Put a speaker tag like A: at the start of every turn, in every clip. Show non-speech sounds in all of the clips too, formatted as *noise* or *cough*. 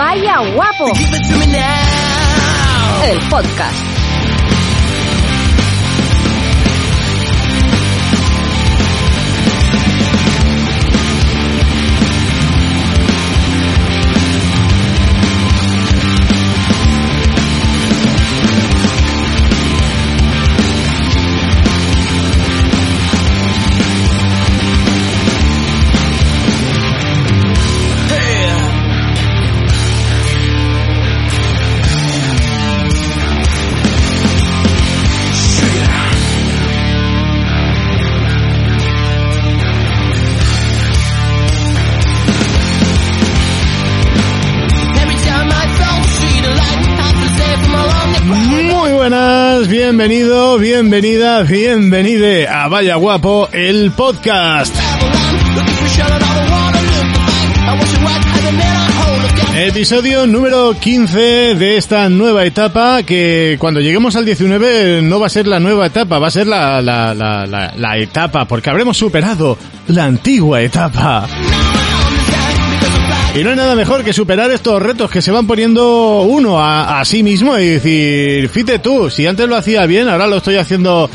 A: Vaya guapo. El podcast.
B: Bienvenido, bienvenida, bienvenide a Vaya Guapo, el podcast. Episodio número 15 de esta nueva etapa que cuando lleguemos al 19 no va a ser la nueva etapa, va a ser la, la, la, la, la etapa porque habremos superado la antigua etapa. Y no hay nada mejor que superar estos retos que se van poniendo uno a, a sí mismo y decir, fíjate tú, si antes lo hacía bien, ahora lo estoy haciendo...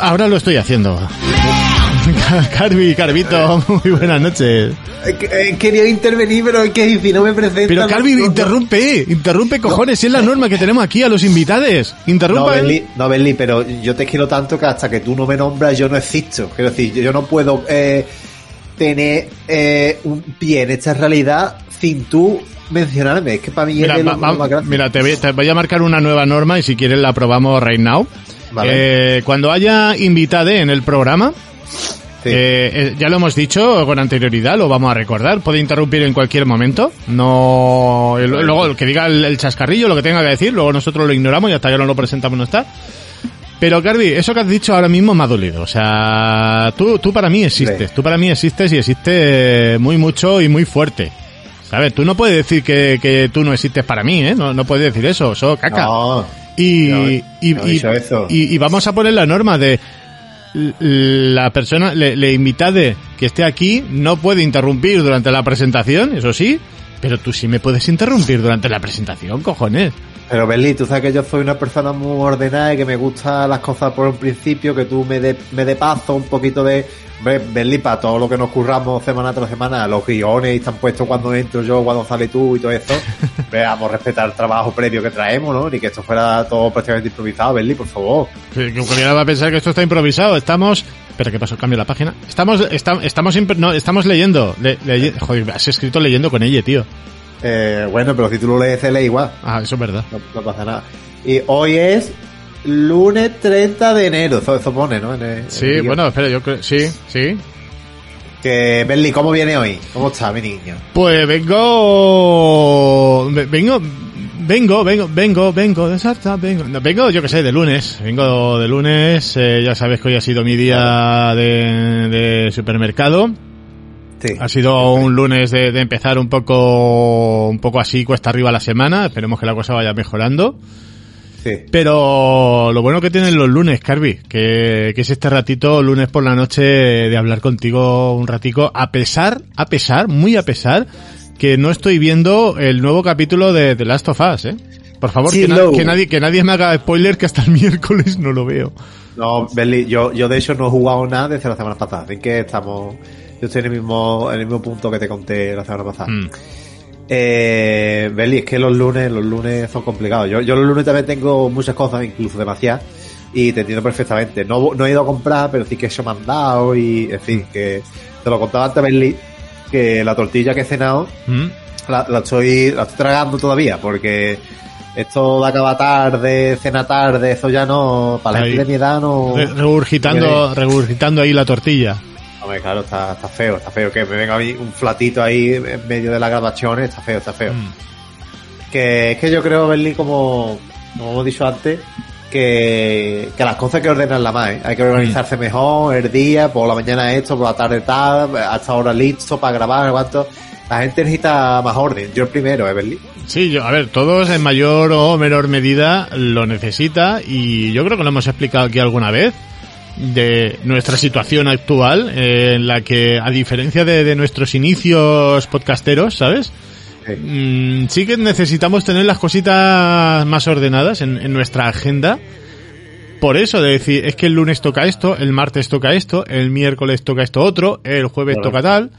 B: Ahora lo estoy haciendo. *laughs* Carvi, Carvito, muy buenas noches.
C: He querido intervenir, pero que si no me presenta...
B: Pero Carvi,
C: no-
B: interrumpe, interrumpe cojones, si es la norma que tenemos aquí a los invitados.
C: No,
B: Interrumpa. ¿eh?
C: Berli, no, Berli, pero yo te quiero tanto que hasta que tú no me nombras yo no existo. Quiero decir, yo no puedo eh, tener eh, un pie en esta realidad sin tú mencionarme. Es que para mí
B: Mira,
C: es más grande.
B: mira, te voy, te voy a marcar una nueva norma y si quieres la probamos right now.
C: Vale.
B: Eh, cuando haya invitade en el programa,
C: Sí.
B: eh, eh, ya lo hemos dicho con anterioridad, lo vamos a recordar. Puede interrumpir en cualquier momento. No, luego que diga el, el chascarrillo, lo que tenga que decir, luego nosotros lo ignoramos y hasta que no lo presentamos no está. Pero Carvi, eso que has dicho ahora mismo me ha dolido. O sea, tú, tú para mí existes,
C: Sí.
B: tú para mí existes y existes muy mucho y muy fuerte. ¿Sabes? Tú no puedes decir que, que tú no existes para mí, ¿eh? No, no puedes decir eso, eso caca.
C: No,
B: Y,
C: No,
B: y,
C: no he
B: y-
C: dicho eso.
B: y- y vamos a poner la norma de la persona, le, le invitade que esté aquí no puede interrumpir durante la presentación, eso sí, pero tú sí me puedes interrumpir durante la presentación, cojones.
C: Pero Berli, tú sabes que yo soy una persona muy ordenada y que me gustan las cosas por un principio, que tú me dé me dé paso un poquito de... Berli, para todo lo que nos curramos semana tras semana, los guiones están puestos cuando entro yo, cuando sale tú y todo eso. *laughs* Veamos respetar el trabajo previo que traemos, ¿no? Ni que esto fuera todo prácticamente improvisado, Berli, por favor.
B: Que cualquiera va a pensar que esto está improvisado, estamos... Espera, ¿qué pasó? Cambio la página. Estamos, esta- estamos, no, estamos leyendo. Le- leye- joder, has escrito leyendo con ella, tío.
C: Eh, bueno, pero si tú lo lees, se lee igual.
B: Ah, eso es verdad.
C: No, no pasa nada. Y hoy es lunes 30 de enero, eso, eso pone, ¿no? En el- en
B: Sí, bueno, espera, yo creo... Sí, sí.
C: Que, Berli, ¿cómo viene hoy? ¿Cómo está, mi niño?
B: Pues vengo, ve- vengo, vengo, vengo, vengo, vengo de Sarta, vengo, no, vengo, yo que sé, de lunes, vengo de lunes, eh, ya sabes que hoy ha sido mi día de, de supermercado, Ha sido un lunes de, de empezar un poco, un poco así cuesta arriba la semana, esperemos que la cosa vaya mejorando,
C: Sí.
B: pero lo bueno que tienen los lunes, Carvi, que, que es este ratito, lunes por la noche, de hablar contigo un ratico, a pesar, a pesar, muy a pesar, que no estoy viendo el nuevo capítulo de The Last of Us, ¿eh? Por favor,
C: Sí,
B: que, na-
C: no.
B: que nadie, que nadie me haga spoiler que hasta el *laughs* miércoles no lo veo.
C: No, Berli, yo, yo de hecho no he jugado nada desde la semana pasada, así que estamos, yo estoy en el mismo, en el mismo punto que te conté la semana pasada.
B: Mm.
C: Eh, Berli, es que los lunes, los lunes son complicados. Yo, yo los lunes también tengo muchas cosas, incluso demasiadas, y te entiendo perfectamente. No, no he ido a comprar, pero sí que he hecho mandado y, en fin, que te lo contaba antes, Berli, que la tortilla que he cenado,
B: Mm.
C: la, la estoy, la estoy tragando todavía, porque esto de acabar tarde, cena tarde, eso ya no, para la gente de mi edad no...
B: Re- regurgitando, regurgitando ahí la tortilla.
C: Hombre, claro, está, está feo, está feo. Que me venga un flatito ahí en medio de las grabaciones, está feo, está feo.
B: Mm.
C: Que es que yo creo, Berlín, como, como hemos dicho antes, que, que las cosas hay que ordenarlas más, ¿eh? Hay que organizarse mejor, el día, por la mañana esto, por la tarde tal, hasta ahora listo para grabar, cuánto. La gente necesita más orden. Yo el primero, ¿eh, Berlín?
B: Sí, yo, a ver, todos en mayor o menor medida lo necesita y yo creo que lo hemos explicado aquí alguna vez de nuestra situación actual eh, en la que a diferencia de, de nuestros inicios podcasteros, ¿sabes?
C: Sí.
B: mm, sí que necesitamos tener las cositas más ordenadas en, en nuestra agenda. Por eso, de decir, es que el lunes toca esto, el martes toca esto, el miércoles toca esto otro, el jueves toca tal,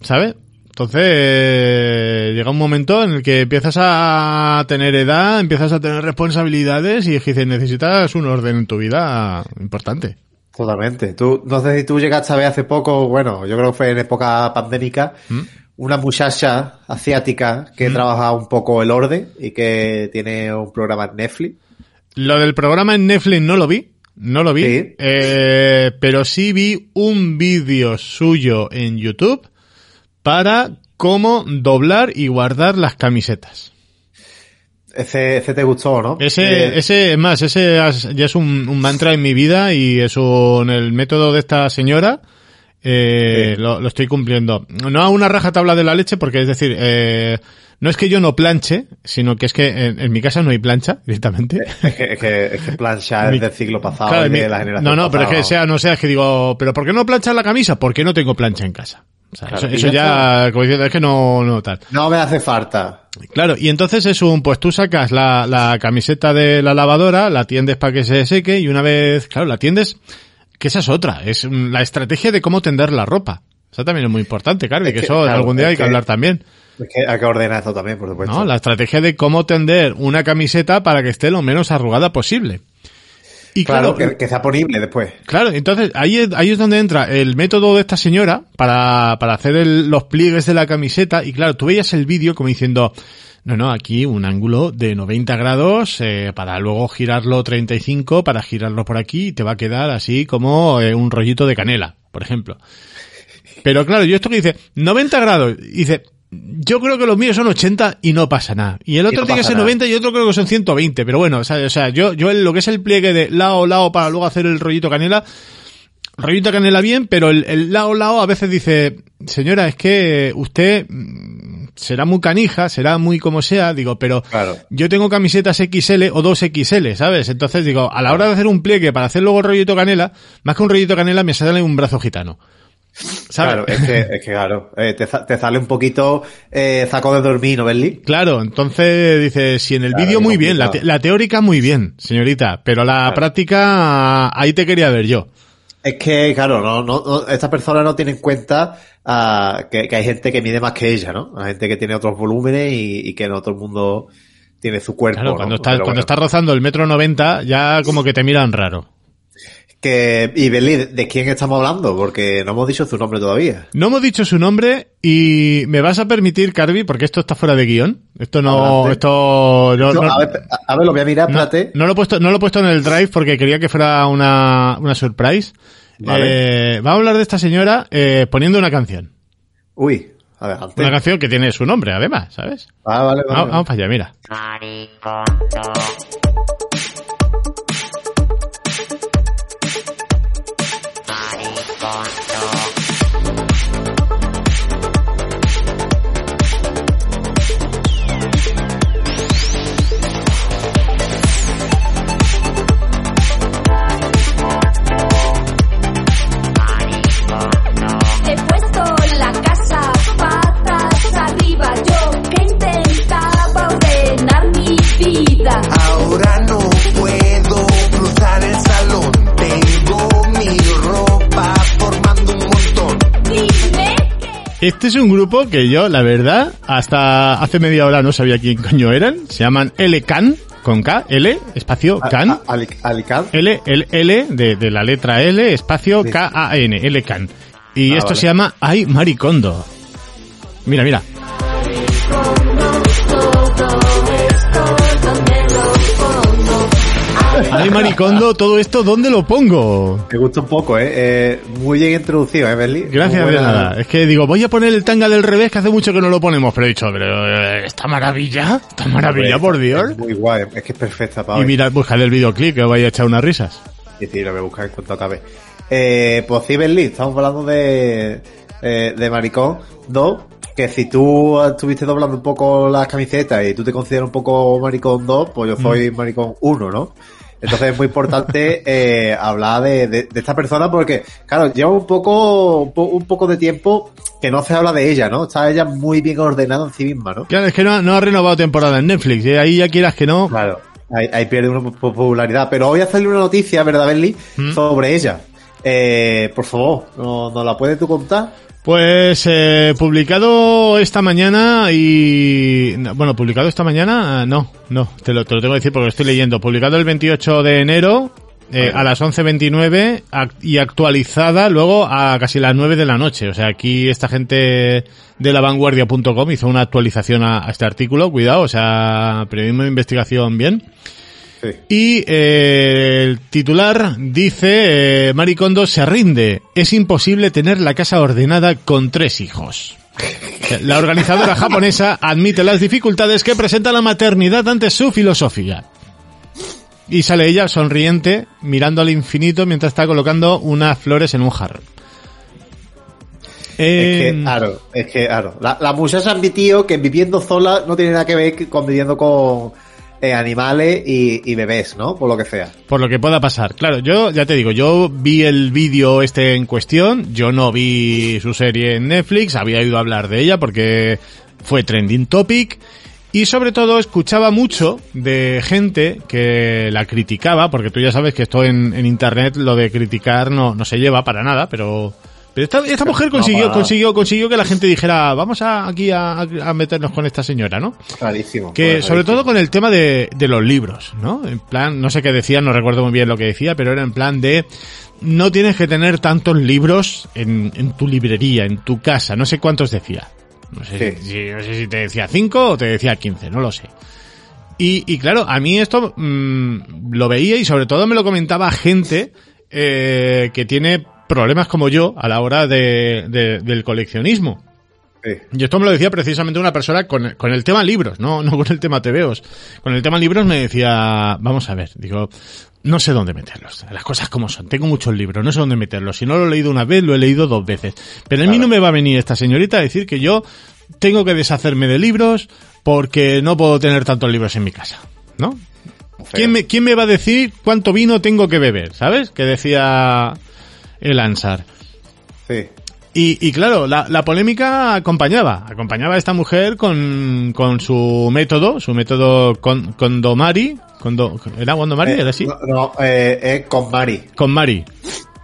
B: ¿sabes? Entonces, eh, llega un momento en el que empiezas a tener edad, empiezas a tener responsabilidades y dices, necesitas un orden en tu vida importante.
C: Totalmente. Tú, no sé si tú llegaste a ver hace poco, bueno, yo creo que fue en época pandémica,
B: ¿Mm?
C: una muchacha asiática que trabaja un poco el orden y que tiene un programa en Netflix.
B: Lo del programa en Netflix no lo vi, no lo vi,
C: Sí.
B: eh, pero sí vi un vídeo suyo en YouTube para cómo doblar y guardar las camisetas.
C: Ese, ese te gustó, ¿no?
B: Ese,
C: Eh,
B: ese, es más, ese ya es un, un mantra en mi vida y es un, el método de esta señora, eh,
C: Sí.
B: lo, lo estoy cumpliendo. No a una raja tabla de la leche porque es decir, eh, no es que yo no planche, sino que es que en, en mi casa no hay plancha *laughs* directamente.
C: Es que, es que, es que plancha es del siglo pasado
B: Claro,
C: de
B: mi-
C: la generación
B: no, no, pero es que sea, no sea, es que digo, pero ¿por qué no planchas la camisa? Porque no tengo plancha en casa. O sea,
C: Claro,
B: eso,
C: ya
B: como diciendo, es que no, no tal.
C: No me hace falta.
B: Claro, y entonces es un, pues tú sacas la, la camiseta de la lavadora, la tiendes para que se seque y una vez, claro, la tiendes, que esa es otra, es la estrategia de cómo tender la ropa. Eso también es muy importante, claro, y
C: Es
B: que
C: que,
B: eso
C: claro,
B: algún día hay que
C: que-
B: hablar también.
C: Es que hay que ordenar eso también, por supuesto.
B: ¿no? La estrategia de cómo tender una camiseta para que esté lo menos arrugada posible. Y
C: claro,
B: claro,
C: que, que sea ponible después.
B: Claro, entonces ahí es, ahí es donde entra el método de esta señora para, para hacer el- los pliegues de la camiseta y claro, tú veías el vídeo como diciendo, no, no, aquí un ángulo de 90 grados eh, para luego girarlo 35, para girarlo por aquí y te va a quedar así como eh, un rollito de canela, por ejemplo. Pero claro, yo esto que dice 90 grados, dice, yo creo que los míos son 80 y no pasa nada. Y el otro
C: no
B: tiene que ser
C: nada.
B: 90 y otro creo que son 120. Pero bueno, o sea, o sea, yo, yo lo que es el pliegue de lao, lao para luego hacer el rollito canela, rollito canela bien, pero el, el lao, lao a veces dice, señora, es que usted mm, será muy canija, será muy como sea, digo, pero
C: Claro.
B: yo tengo camisetas XL o 2XL, ¿sabes? Entonces digo, a la hora de hacer un pliegue para hacer luego el rollito canela, más que un rollito canela me sale un brazo gitano. ¿Sabes?
C: Claro, es que, es que claro, eh, te, te sale un poquito eh, saco de dormir, ¿no, Berli?
B: Claro, entonces dice, si en el
C: Claro,
B: vídeo muy bien, la, te- la teórica muy bien, señorita, pero la
C: Claro.
B: práctica, ahí te quería ver yo.
C: Es que, claro, no, no, no- esta persona no tiene en cuenta ah, que, que hay gente que mide más que ella, ¿no? Hay gente que tiene otros volúmenes y, y que no todo el mundo tiene su cuerpo.
B: Claro,
C: ¿no?
B: cuando estás,
C: Pero
B: cuando
C: bueno.
B: estás rozando el metro noventa, ya como que te miran raro.
C: Que, y Berli, ¿de, quién estamos hablando? Porque no hemos dicho su nombre todavía.
B: No hemos dicho su nombre y me vas a permitir, Carvi, porque esto está fuera de guion. Esto no,
C: Adelante.
B: esto no,
C: No,
B: no-
C: a, ver, a ver, lo voy a mirar,
B: no-
C: espérate.
B: no lo he puesto, no lo he puesto en el drive porque quería que fuera una, una surprise.
C: Vale.
B: Eh, vamos a hablar de esta señora eh, poniendo una canción.
C: Uy, adelante.
B: Una canción que tiene su nombre, además, ¿sabes?
C: Ah, vale, vale.
B: Vamos, vamos para allá, mira. Este es un grupo que yo, la verdad, hasta hace media hora no sabía quién coño eran. Se llaman L Can, con K, L, espacio Can.
C: a- Ali- Alicante.
B: L, L, L, de, de la letra L, espacio. K-A-N, L Can. Y
C: Ah,
B: esto
C: vale.
B: se llama Ay Maricondo. Mira, mira. Ay Maricondo, todo esto, ¿dónde lo pongo?
C: Me gusta un poco, ¿eh? Eh, muy bien introducido, ¿eh, Berli?
B: Gracias de nada. Es que digo, voy a poner el tanga del revés, que hace mucho que no lo ponemos, pero he dicho, pero eh, esta maravilla, esta maravilla, por
C: es
B: Dios.
C: Muy guay, es que es perfecta para
B: Y
C: hoy.
B: mirad, buscad el videoclip, que os vais a echar unas risas.
C: Sí, sí, lo voy a buscar en cuanto acabe. Eh, pues sí, Berli, estamos hablando de, eh, de Maricón 2, que si tú estuviste doblando un poco las camisetas y tú te consideras un poco Maricón 2, pues yo
B: Mm.
C: soy Maricón 1, ¿no? Entonces es muy importante *laughs* eh, hablar de, de- de esta persona porque, claro, lleva un poco, un po- un poco de tiempo que no se habla de ella, ¿no? Está ella muy bien ordenada en sí misma, ¿no?
B: Claro, es que no, no ha renovado temporada en Netflix. Y ahí ya quieras que no.
C: Claro. Ahí, ahí pierde una po- popularidad. Pero hoy ha salido una noticia, ¿verdad, Benly?
B: ¿Mm?
C: Sobre ella. Eh, por favor, ¿nos no la puedes tú contar?
B: Pues eh, publicado esta mañana y... no, Bueno, publicado esta mañana, ah, no, no, te lo, te lo tengo que decir porque lo estoy leyendo. Publicado el 28 de enero eh, a las 11.29 ac- y actualizada luego a casi las 9 de la noche. O sea, aquí esta gente de lavanguardia.com hizo una actualización a, a este artículo. Cuidado, o sea, periodismo de investigación bien.
C: Sí.
B: Y eh, el titular dice, eh, Maricondo se rinde. Es imposible tener la casa ordenada con tres hijos. La organizadora *laughs* japonesa admite las dificultades que presenta la maternidad ante su filosofía. Y sale ella sonriente, mirando al infinito mientras está colocando unas flores en un jarro.
C: Es que, claro, es que, claro. La, la muchacha admitió que viviendo sola no tiene nada que ver con viviendo con eh, animales y, bebés, ¿no? Por lo que sea.
B: Por lo que pueda pasar. Claro, yo ya te digo, yo vi el vídeo este en cuestión, yo no vi su serie en Netflix, había ido a hablar de ella porque fue trending topic y sobre todo escuchaba mucho de gente que la criticaba, porque tú ya sabes que esto en, en internet lo de criticar no, no se lleva para nada, pero... Pero esta, esta mujer consiguió, consiguió, consiguió que la gente dijera, vamos a, aquí a, a meternos con esta señora, ¿no?
C: Clarísimo.
B: Que sobre todo con el tema de, de los libros, ¿no? En plan, no sé qué decía, no recuerdo muy bien lo que decía, pero era en plan de no tienes que tener tantos libros en, en tu librería, en tu casa, no sé cuántos decía. No sé,
C: Sí.
B: si, no sé si te decía cinco o te decía quince, no lo sé. Y, y claro, a mí esto mm, lo veía y sobre todo me lo comentaba gente eh, que tiene problemas como yo a la hora de, de- del coleccionismo.
C: Sí.
B: Y esto me lo decía precisamente una persona con, con el tema libros, no, no con el tema TVOs. Con el tema libros me decía, vamos a ver, digo, no sé dónde meterlos. Las cosas como son. Tengo muchos libros, no sé dónde meterlos. Si no lo he leído una vez, lo he leído dos veces. Pero a mí
C: Claro.
B: no me va a venir esta señorita a decir que yo tengo que deshacerme de libros porque no puedo tener tantos libros en mi casa. ¿No? ¿Quién me, ¿Quién me va a decir cuánto vino tengo que beber? ¿Sabes? Que decía el Ansar.
C: Sí.
B: Y, y claro, la, la polémica acompañaba, acompañaba a esta mujer con, con su método, su método con, Condomari, condo, ¿era Condomari?
C: Eh,
B: ¿Era así?
C: No, no, eh, es con Mari.
B: Con Mari.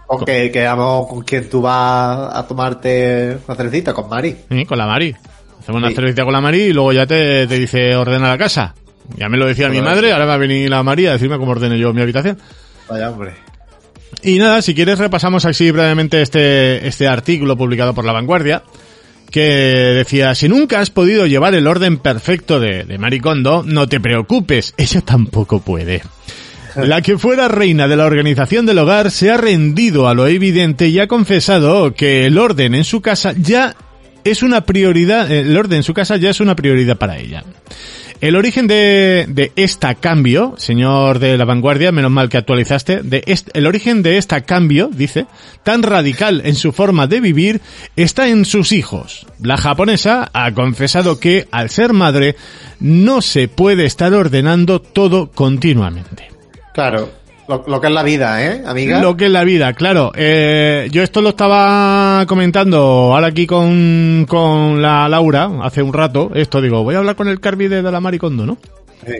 C: Con que, que vamos con quien tú vas a tomarte una cervecita, con Mari.
B: Sí, con la Mari. Hacemos una cervecita con la Mari y luego ya te, te dice ordena la casa. Ya me lo decía mi madre, ahora va a venir la María a decirme cómo ordene yo mi habitación.
C: Vaya hombre.
B: Y nada, si quieres repasamos así brevemente este, este artículo publicado por La Vanguardia, que decía, si nunca has podido llevar el orden perfecto de, de Maricondo, no te preocupes, ella tampoco puede. La que fuera reina de la organización del hogar se ha rendido a lo evidente y ha confesado que el orden en su casa ya es una prioridad, el orden en su casa ya es una prioridad para ella. El origen de, de esta cambio, señor de la vanguardia, menos mal que actualizaste, de est- el origen de esta cambio, dice, tan radical en su forma de vivir, está en sus hijos. La japonesa ha confesado que, al ser madre, no se puede estar ordenando todo continuamente.
C: Claro. Lo, lo que es la vida, ¿eh, amiga?
B: Lo que es la vida, claro. Eh, yo esto lo estaba comentando ahora aquí con, con la Laura hace un rato. Esto digo, voy a hablar con el Carvi de la Maricondo, ¿no?
C: Sí.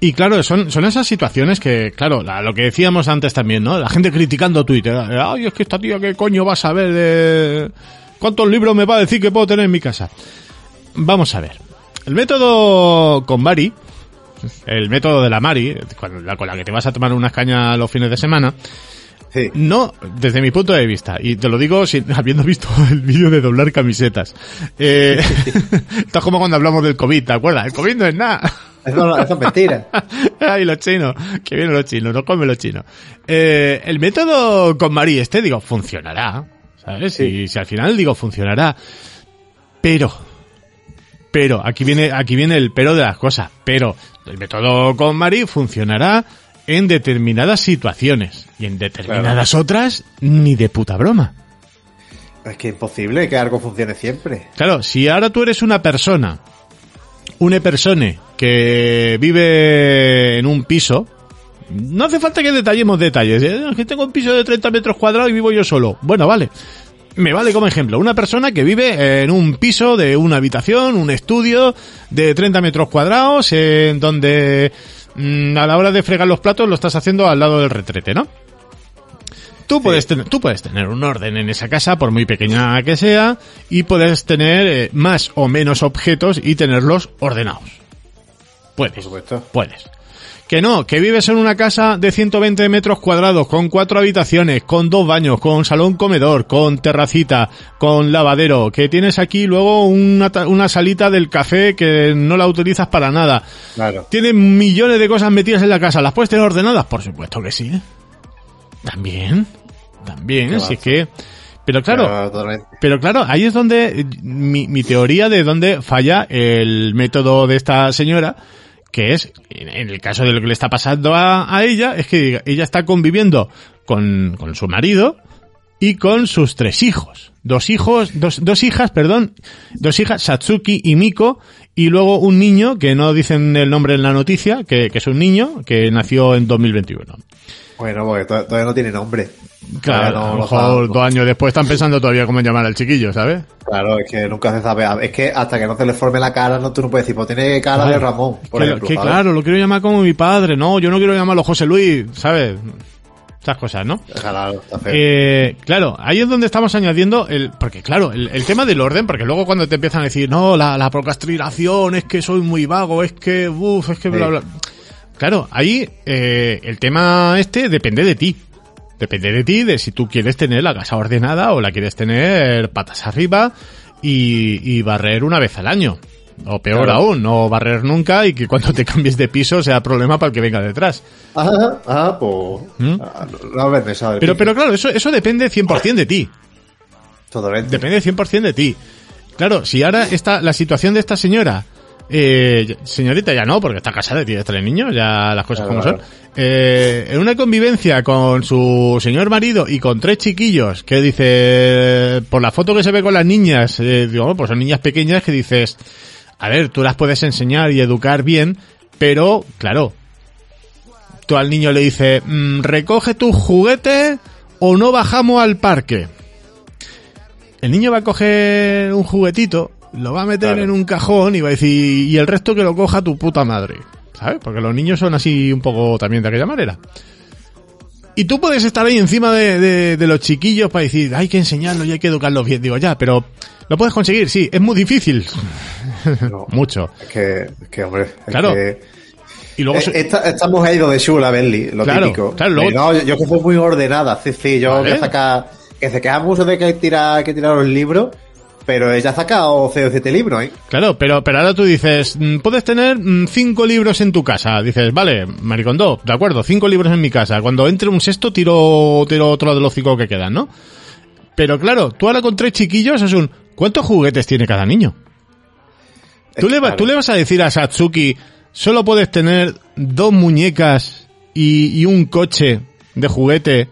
B: Y claro, son, son esas situaciones que, claro, la- lo que decíamos antes también, ¿no? La gente criticando Twitter. Ay, es que esta tía, ¿qué coño va a saber de cuántos libros me va a decir que puedo tener en mi casa? Vamos a ver. El método con Mari, el método de la Mari, con la, con la que te vas a tomar unas cañas los fines de semana,
C: Sí.
B: no, desde mi punto de vista, y te lo digo sin, *laughs* habiendo visto el vídeo de doblar camisetas. Eh, *laughs* esto es como cuando hablamos del COVID, ¿te acuerdas? El COVID no es nada. *laughs*
C: Eso, es mentira.
B: Ay, los chinos. Que vienen los chinos, no comen los chinos. Eh, el método con Mari este, digo, funcionará. ¿Sabes?
C: Sí.
B: Y si al final digo, funcionará. Pero, pero, aquí viene, aquí viene el pero de las cosas. Pero, el método con Mari funcionará en determinadas situaciones. Y en determinadas otras, ni de puta broma.
C: Es que es imposible que algo funcione siempre.
B: Claro, si ahora tú eres una persona, una persona que vive en un piso, No hace falta que detallemos detalles. ¿eh? Es que tengo un piso de 30 metros cuadrados y vivo yo solo. Bueno, vale. Me vale como ejemplo una persona que vive en un piso de una habitación, un estudio de 30 metros cuadrados, en donde mm, a la hora de fregar los platos lo estás haciendo al lado del retrete, ¿no? Tú puedes, tener, tú puedes tener un orden en esa casa, por muy pequeña que sea, y puedes tener eh, más o menos objetos y tenerlos ordenados. Puedes.
C: Por supuesto.
B: Puedes. Que no, que vives en una casa de 120 metros cuadrados, con cuatro habitaciones, con dos baños, con salón comedor, con terracita, con lavadero, que tienes aquí luego una, una salita del café que no la utilizas para nada.
C: Claro.
B: Tienes millones de cosas metidas en la casa, ¿las puedes tener ordenadas? Por supuesto que sí. También, también, así que... Pero claro,
C: Pero
B: claro, ahí es donde mi, mi teoría de dónde falla el método de esta señora, que es, en el caso de lo que le está pasando a, a ella, es que ella está conviviendo con, con su marido y con sus tres hijos. Dos hijos, dos, dos hijas, perdón, dos hijas, Satsuki y Miko, y luego un niño, que no dicen el nombre en la noticia, que, que es un niño que nació en 2021.
C: Bueno, porque to- todavía no tiene nombre.
B: Claro,
C: no
B: a lo mejor dos años después están pensando todavía cómo llamar al chiquillo, ¿sabes?
C: Claro, es que nunca se sabe. Es que hasta que no se le forme la cara, no, tú no puedes decir, pues tiene cara de. Ramón, por
B: que,
C: ejemplo.
B: que
C: ¿sabes?
B: claro, lo quiero llamar como mi padre, no, yo no quiero llamarlo José Luis, ¿sabes? Esas cosas, ¿no?
C: Claro.
B: Eh, claro, ahí es donde estamos añadiendo el, porque claro, el, el tema del orden, porque luego cuando te empiezan a decir, no, la, la procrastinación, es que soy muy vago, es que, uff, es que bla, bla. Claro, ahí eh, el tema este depende de ti. Depende de ti, de si tú quieres tener la casa ordenada o la quieres tener patas arriba y, y barrer una vez al año. O peor
C: Claro.
B: aún, no barrer nunca y que cuando te cambies de piso sea problema para el que venga detrás.
C: Ah, ah, pues.
B: ¿Mm?
C: ah, no- haber pensado
B: Pero,
C: piso.
B: pero claro, eso, eso depende 100% de ti.
C: Totalmente.
B: Depende 100% de ti. Claro, si ahora está la situación de esta señora, eh, señorita ya no, porque está casada y tiene tres niños, ya las cosas
C: Claro,
B: como
C: claro.
B: son. Eh, en una convivencia con su señor marido y con tres chiquillos, que dice, por la foto que se ve con las niñas, eh, digo, pues son niñas pequeñas que dices, a ver, tú las puedes enseñar y educar bien, pero, claro, tú al niño le dices, "Mm, recoge tus juguetes o no bajamos al parque. El niño va a coger un juguetito, lo va a meter
C: Claro.
B: en un cajón y va a decir, y el resto que lo coja tu puta madre. ¿Sabes? Porque los niños son así un poco también de aquella manera. Y tú puedes estar ahí encima de, de- de los chiquillos para decir, hay que enseñarlos y hay que educarlos bien. Digo, ya, pero lo puedes conseguir, sí, es muy difícil.
C: No, *laughs*
B: Mucho.
C: es que, es que, hombre. es
B: Claro.
C: que-
B: Y luego...
C: Eh,
B: se-
C: esta, esta mujer ha ido de chula, Benly, lo
B: Claro,
C: típico.
B: claro, luego-
C: no, yo, yo que soy muy ordenada, sí, sí, yo
B: Vale.
C: que saca, que se queda mucho de que tirar, que tirar los libros, pero ella ha sacado 6 o 7 libros, ¿eh?
B: Claro, pero, pero ahora tú dices, mm, puedes tener mm, cinco libros en tu casa. Dices, vale, maricondo, de acuerdo, cinco libros en mi casa. Cuando entre un sexto, tiro, tiro otro de los cinco que quedan, ¿no? Pero claro, tú ahora con tres chiquillos es un, ¿cuántos juguetes tiene cada niño? Tú le, va-
C: claro,
B: tú le vas a decir a Satsuki, solo puedes tener dos muñecas y, y un coche de juguete,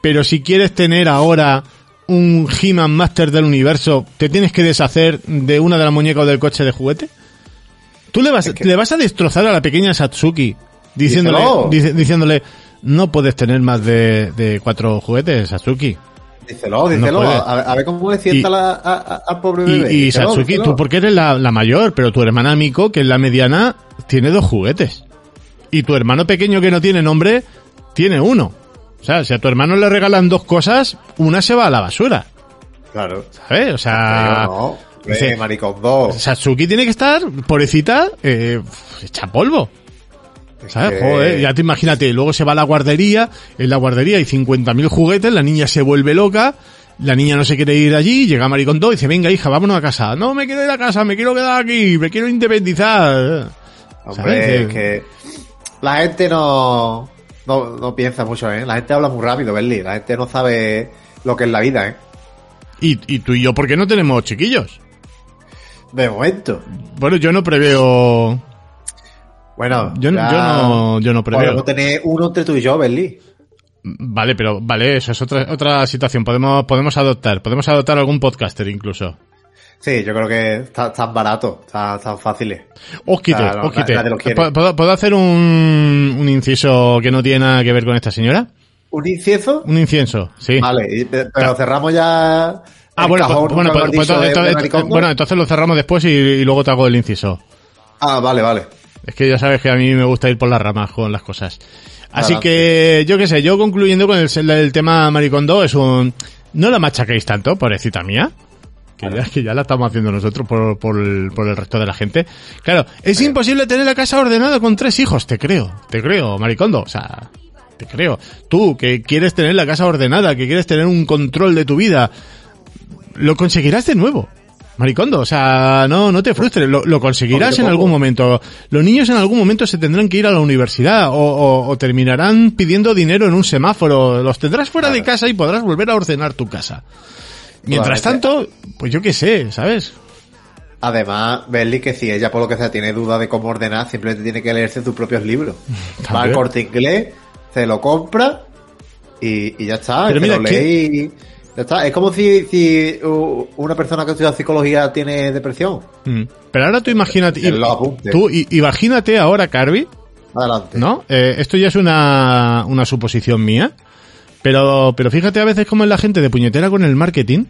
B: pero si quieres tener ahora un He-Man Master del universo, ¿te tienes que deshacer de una de las muñecas o del coche de juguete? ¿Tú le vas,
C: Es que-
B: le vas a destrozar a la pequeña Satsuki diciéndole, diciéndole no puedes tener más de, de cuatro juguetes, Satsuki?
C: Díselo, díselo, a, a ver cómo le sienta
B: Y-
C: la- a- al pobre
B: Y,
C: bebé.
B: y
C: díselo,
B: Satsuki,
C: díselo.
B: tú porque eres la, la mayor, pero tu hermana Miko, que es la mediana, tiene dos juguetes. Y tu hermano pequeño que no tiene nombre, tiene uno. O sea, si a tu hermano le regalan dos cosas, una se va a la basura.
C: Claro.
B: ¿Sabes? O sea,
C: no,
B: dice-
C: eh, maricón 2.
B: Satsuki tiene que estar, pobrecita, eh, hecha polvo. ¿Sabes? Joder, ya te imagínate, luego se va a la guardería, en la guardería hay 50.000 juguetes, la niña se vuelve loca, la niña no se quiere ir allí, llega Maricón 2 y dice, venga hija, vámonos a casa. No, me quiero ir a casa, me quiero quedar aquí, me quiero independizar.
C: Hombre,
B: ¿sabes?
C: es que la gente no, no, no piensa mucho, ¿eh? La gente habla muy rápido, Berli. La gente no sabe lo que es la vida, ¿eh?
B: Y, y tú y yo, ¿por qué no tenemos chiquillos?
C: De momento.
B: Bueno, yo no preveo...
C: Bueno,
B: Yo no-
C: ya
B: yo no- yo no preveo.
C: Podemos tener uno entre tú y yo, Berli.
B: Vale, pero vale, eso es otra, otra situación. Podemos, podemos adoptar, podemos adoptar algún podcaster incluso.
C: Sí, yo creo que está tan barato, está tan fáciles. Claro, no,
B: osquite.
C: nadie lo quiere.
B: ¿Puedo- ¿Puedo, puedo hacer un, un inciso que no tiene nada que ver con esta señora?
C: ¿Un incienso?
B: Un incienso, sí.
C: Vale, pero cerramos ya.
B: Ah, bueno,
C: cajón,
B: pues, bueno, pues, pues entonces,
C: de-
B: bueno, entonces lo cerramos después y, y luego te hago el inciso.
C: Ah, vale, vale.
B: Es que ya sabes que a mí me gusta ir por las ramas con las cosas. Así
C: Adelante.
B: que, yo qué sé, yo concluyendo con el, el tema Maricondo es un... No la machaquéis tanto, pobrecita mía. Que ya, que ya la estamos haciendo nosotros por, por, el, por el resto de la gente. Claro, es imposible tener la casa ordenada con tres hijos, te creo, te creo, Maricondo. O sea, te creo. Tú, que quieres tener la casa ordenada, que quieres tener un control de tu vida, lo conseguirás de nuevo. Maricondo, o sea, no, no te frustres, lo, lo conseguirás en algún momento. Los niños en algún momento se tendrán que ir a la universidad o, o- o terminarán pidiendo dinero en un semáforo. Los tendrás fuera de casa y podrás volver a ordenar tu casa. Mientras tanto, pues yo qué sé, ¿sabes?
C: Además, Berly, que si ella por lo que sea tiene duda de cómo ordenar, simplemente tiene que leerse tus propios libros. *laughs* Va al corte inglés, se lo compra y, y ya está.
B: Pero mira,
C: lo
B: ¿qué-
C: lee y ya está. Es como si, si una persona que estudia psicología tiene depresión.
B: Mm. Pero ahora tú imagínate, tú i- imagínate ahora, Carby,
C: Adelante.
B: ¿no? Eh, esto ya es una, una suposición mía, pero, pero fíjate a veces cómo es la gente de puñetera con el marketing,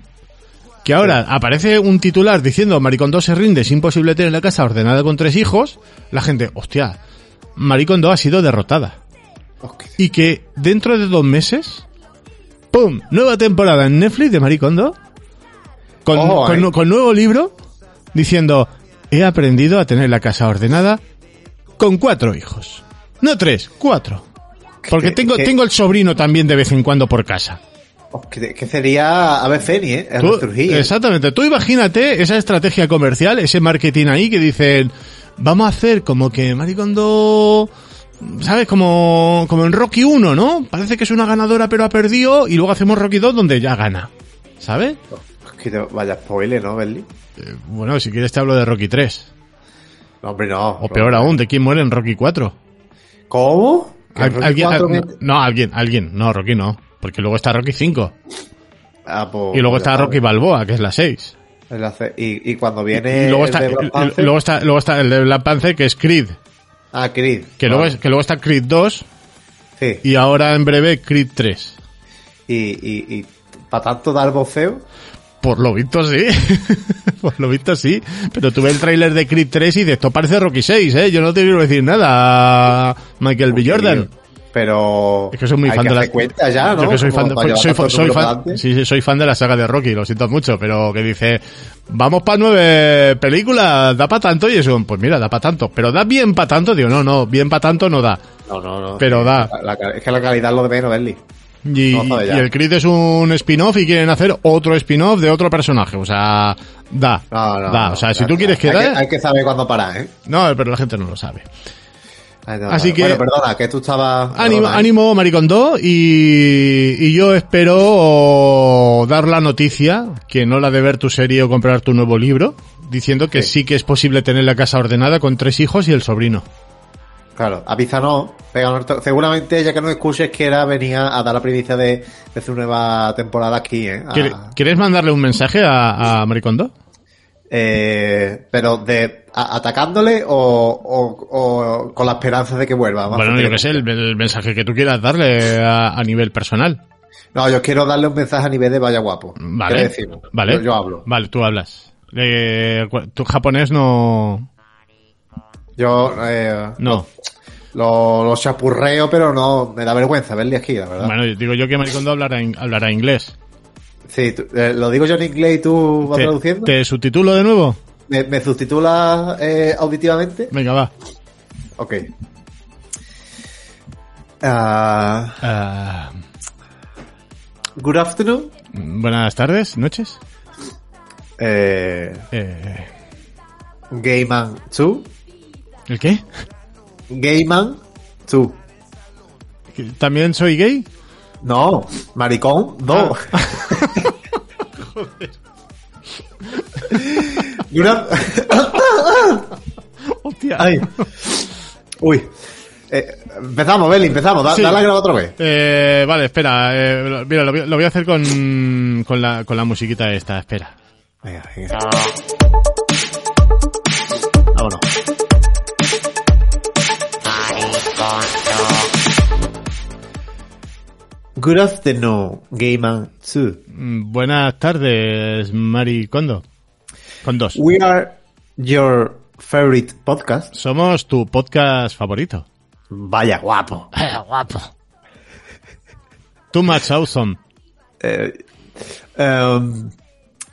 B: que ahora aparece un titular diciendo Maricondo se rinde, es imposible tener la casa ordenada con tres hijos, la gente, hostia, Maricondo ha sido derrotada. Y que dentro de dos meses, ¡pum! Nueva temporada en Netflix de Maricondo, con,
C: Ojo,
B: con,
C: eh.
B: con nuevo libro, diciendo, he aprendido a tener la casa ordenada con cuatro hijos. No tres, cuatro. Porque
C: que-
B: tengo, tengo el sobrino también de vez en cuando por casa.
C: Oh, que, sería Ave Feni, ¿eh?
B: Tú-
C: ¿eh?
B: exactamente. Tú imagínate esa estrategia comercial, ese marketing ahí que dicen, vamos a hacer como que Maricondo, ¿sabes? Como, como en Rocky 1, ¿no? Parece que es una ganadora pero ha perdido y luego hacemos Rocky 2 donde ya gana. ¿Sabes?
C: Vaya spoiler, ¿no, Berly?
B: Eh, bueno, si quieres te hablo de Rocky 3.
C: No, hombre, no.
B: O peor aún, de quién muere en Rocky 4.
C: ¿Cómo? ¿Que
B: Al-
C: Rocky
B: alguien,
C: cuatro
B: al-
C: me-
B: no, no, alguien, alguien. No, Rocky no. Porque luego está Rocky 5.
C: Ah, pues,
B: Y luego
C: pues
B: está
C: sabes.
B: Rocky Balboa, que es la 6.
C: El hace- Y, y cuando viene
B: Y luego
C: el
B: está,
C: de Black Panther-
B: luego está, luego está el de Black Panther, que es Creed.
C: Ah, Creed.
B: Que luego, es, que luego está Creed 2
C: Sí.
B: y ahora en breve Creed 3.
C: Y, y, y para tanto dar boceo,
B: Por lo visto sí. *laughs* Por lo visto sí. Pero tuve el tráiler de Creed 3 y de esto parece Rocky 6, ¿eh? Yo no te quiero decir nada, Michael B. Jordan.
C: Pero
B: Es que soy muy
C: hay
B: fan de la...
C: cuenta ya, ¿no?
B: Yo que soy fan de, soy, soy fan, sí, sí, soy fan de la saga de Rocky, lo siento mucho, pero que dice, vamos para nueve películas, da para tanto y eso, pues mira, da para tanto, pero da bien para tanto, digo, no, no, bien para tanto no da.
C: No, no, no.
B: Pero da.
C: La- la- es que la calidad es lo de menos, Berly.
B: Y,
C: No,
B: el Creed es un spin-off y quieren hacer otro spin-off de otro personaje, o sea, da,
C: No, no,
B: da, o sea, si tú quieres que
C: hay
B: da,
C: que, hay que saber cuándo parar, ¿eh?
B: no, pero la gente no lo sabe.
C: No,
B: Así
C: no.
B: que-
C: Bueno, perdona, que tú estabas...
B: Ánimo, ánimo Maricondo y, y yo espero dar la noticia, que no la de ver tu serie o comprar tu nuevo libro, diciendo que sí,
C: Sí.
B: que es posible tener la casa ordenada con tres hijos y el sobrino.
C: Claro, avísanos, péganos to- seguramente ya que nos escuches quiera venía a dar la primicia de, de su nueva temporada aquí, ¿eh? A-
B: ¿Quiere- ¿Quieres mandarle un mensaje a, a Maricondo?
C: Eh, pero de atacándole o, o- o con la esperanza de que vuelva.
B: Bueno, yo que sé, el, el mensaje que tú quieras darle a, a nivel personal.
C: No, yo quiero darle un mensaje a nivel de vaya guapo. ¿Qué
B: Vale. Vale.
C: Yo, yo hablo.
B: Vale, tú hablas. Eh, tu japonés no...
C: Yo eh,
B: No.
C: lo, lo chapurreo, pero no me da vergüenza verle aquí, la verdad.
B: Bueno, digo yo que Maricondo hablará, hablará inglés.
C: Sí, tú- eh, lo digo yo en inglés y tú vas
B: ¿Te,
C: traduciendo.
B: ¿Te subtitulo de nuevo?
C: ¿Me, me sustitulas eh, auditivamente?
B: Venga, va.
C: Ok. Ah,
B: Ah,
C: good afternoon.
B: buenas tardes, noches.
C: Eh,
B: Eh,
C: Gayman 2.
B: ¿El qué?
C: Gayman 2.
B: ¿Que ¿También soy gay?
C: No, maricón, no. *laughs* Good af- *laughs*
B: Hostia.
C: Ay. Uy. Eh, empezamos, Beli, empezamos. Da,
B: Sí.
C: Dale a grabar otra vez.
B: Eh, vale, espera. eh, mira, lo voy, lo voy a hacer con, con, la, con la musiquita esta. Espera.
C: Venga, venga. Good afternoon, Gay Man 2.
B: Mm, Buenas tardes, Mari Kondo. Condos.
C: We are your favorite podcast.
B: Somos tu podcast favorito.
C: Vaya guapo.
B: guapo. Too much awesome.
C: Um,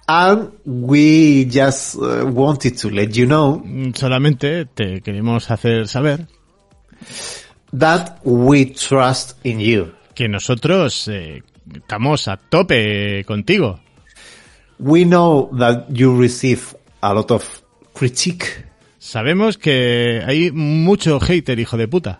C: and we just uh, wanted to let you know
B: Mm, Solamente te queremos hacer saber
C: that we trust in you.
B: Que nosotros eh, estamos a tope contigo.
C: We know that you receive a lot of critique
B: Sabemos que hay mucho hater, hijo de puta.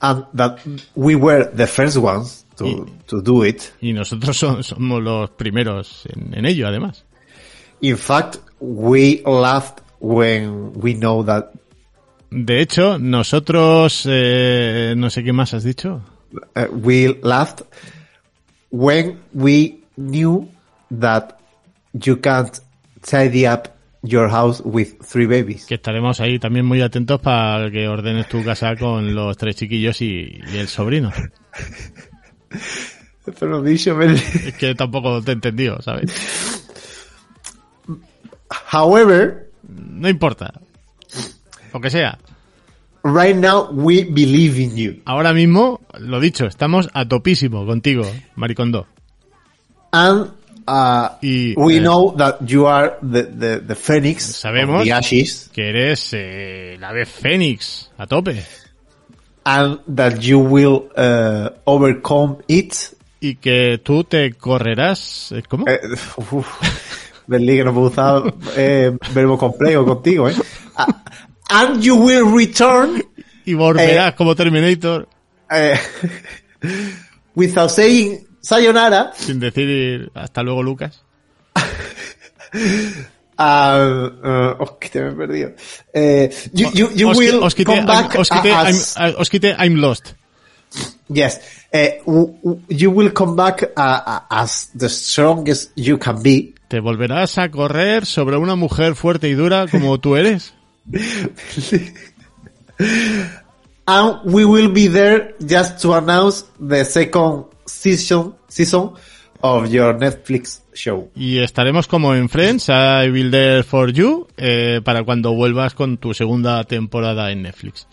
C: and that we were the first ones to, to do it.
B: Y nosotros *laughs* so- somos los primeros en, en ello, además.
C: In fact, we laughed when we know that
B: De hecho, nosotros... eh, no sé qué más has dicho.
C: Uh, we laughed when we knew that you can't tidy up your house with three babies.
B: Que estaremos ahí también muy atentos para que ordenes tu casa con los tres chiquillos y, y el sobrino. *laughs*
C: He dicho, Mel.
B: Es que tampoco te he entendido, ¿sabes?
C: However,
B: No importa. Lo que sea.
C: Right now we believe in you.
B: Ahora mismo, lo dicho, estamos a topísimo contigo, Maricondo.
C: And uh,
B: Y,
C: we
B: eh,
C: know that you are the, the, the phoenix
B: Sabemos.
C: the ashes
B: Que eres eh, la vez Fénix, a tope.
C: and that you will uh, overcome it.
B: Y que tú te correrás... eh, ¿Cómo?
C: Eh, uf, Berlín, *laughs* que no puedo usar eh, verbo complejo contigo, ¿eh? Ah, and you will return
B: Y volverás como Terminator
C: eh, *laughs* without saying sayonara.
B: sin decir hasta luego, Lucas.
C: Uh, *laughs* uh, oh, que te me he perdido. Eh, you, you, you
B: Os-
C: will
B: os quité-
C: come back
B: I'm- os quité-
C: as,
B: I'm- os quité I'm lost.
C: yes, eh, you will come back uh, uh, as the strongest you can be.
B: ¿Te volverás a correr sobre una mujer fuerte y dura como tú eres? *laughs*
C: And we will be there just to announce the second season, season of your Netflix show.
B: Y estaremos como en Friends, I Will There For You, eh, para cuando vuelvas con tu segunda temporada en Netflix.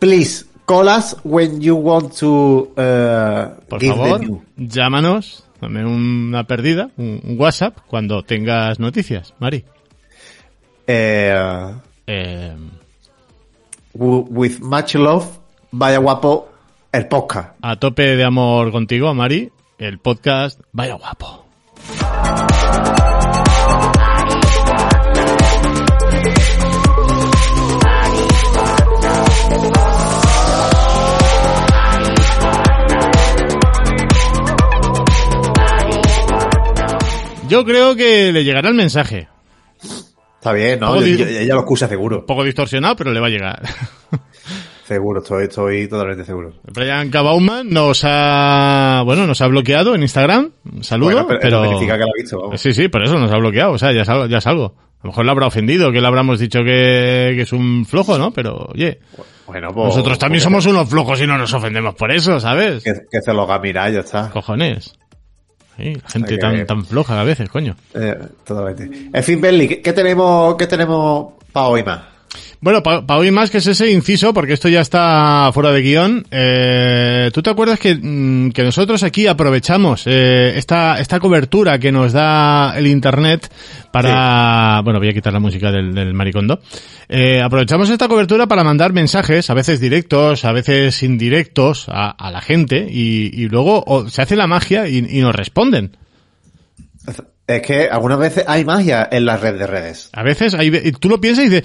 C: Please call us when you want to uh,
B: Por
C: give
B: favor,
C: the news.
B: llámanos, dame una perdida, un, un WhatsApp, cuando tengas noticias, Mari.
C: Eh,
B: Eh,
C: with much love, vaya guapo, el podcast.
B: a tope de amor contigo, Mari, el podcast Vaya Guapo. Yo creo que le llegará el mensaje.
C: Está bien, ¿no? Yo- yo- ella lo escucha seguro.
B: Poco distorsionado, pero le va a llegar. *laughs*
C: Seguro, estoy, estoy totalmente seguro.
B: Brian K. Bauman nos ha, bueno, nos ha bloqueado en Instagram. Un saludo,
C: Bueno, pero,
B: pero...
C: significa que lo ha visto, vamos.
B: Sí, sí, por eso nos ha bloqueado. O sea, ya es algo. Ya es algo. A lo mejor le habrá ofendido, que le habramos dicho que, que es un flojo, ¿no? Pero, oye,
C: Bueno, pues,
B: nosotros también
C: pues
B: somos unos flojos y no nos ofendemos por eso, ¿sabes?
C: Que, que se lo haga mirar, ya está.
B: Cojones. Sí, gente
C: que
B: tan, tan floja a veces, coño.
C: Eh, totalmente. En fin, Berli, ¿qué, qué tenemos, qué tenemos para hoy más?
B: Bueno, para hoy más que es ese inciso, porque esto ya está fuera de guion, eh, ¿tú te acuerdas que, mm, que nosotros aquí aprovechamos eh, esta, esta cobertura que nos da el Internet para... Bueno, voy a quitar la música del, del maricondo. Eh, aprovechamos esta cobertura para mandar mensajes, a veces directos, a veces indirectos, a, a la gente, y, y luego o, se hace la magia y, y nos responden.
C: Es que algunas veces hay magia en la red de redes.
B: A veces hay, tú lo piensas y dices,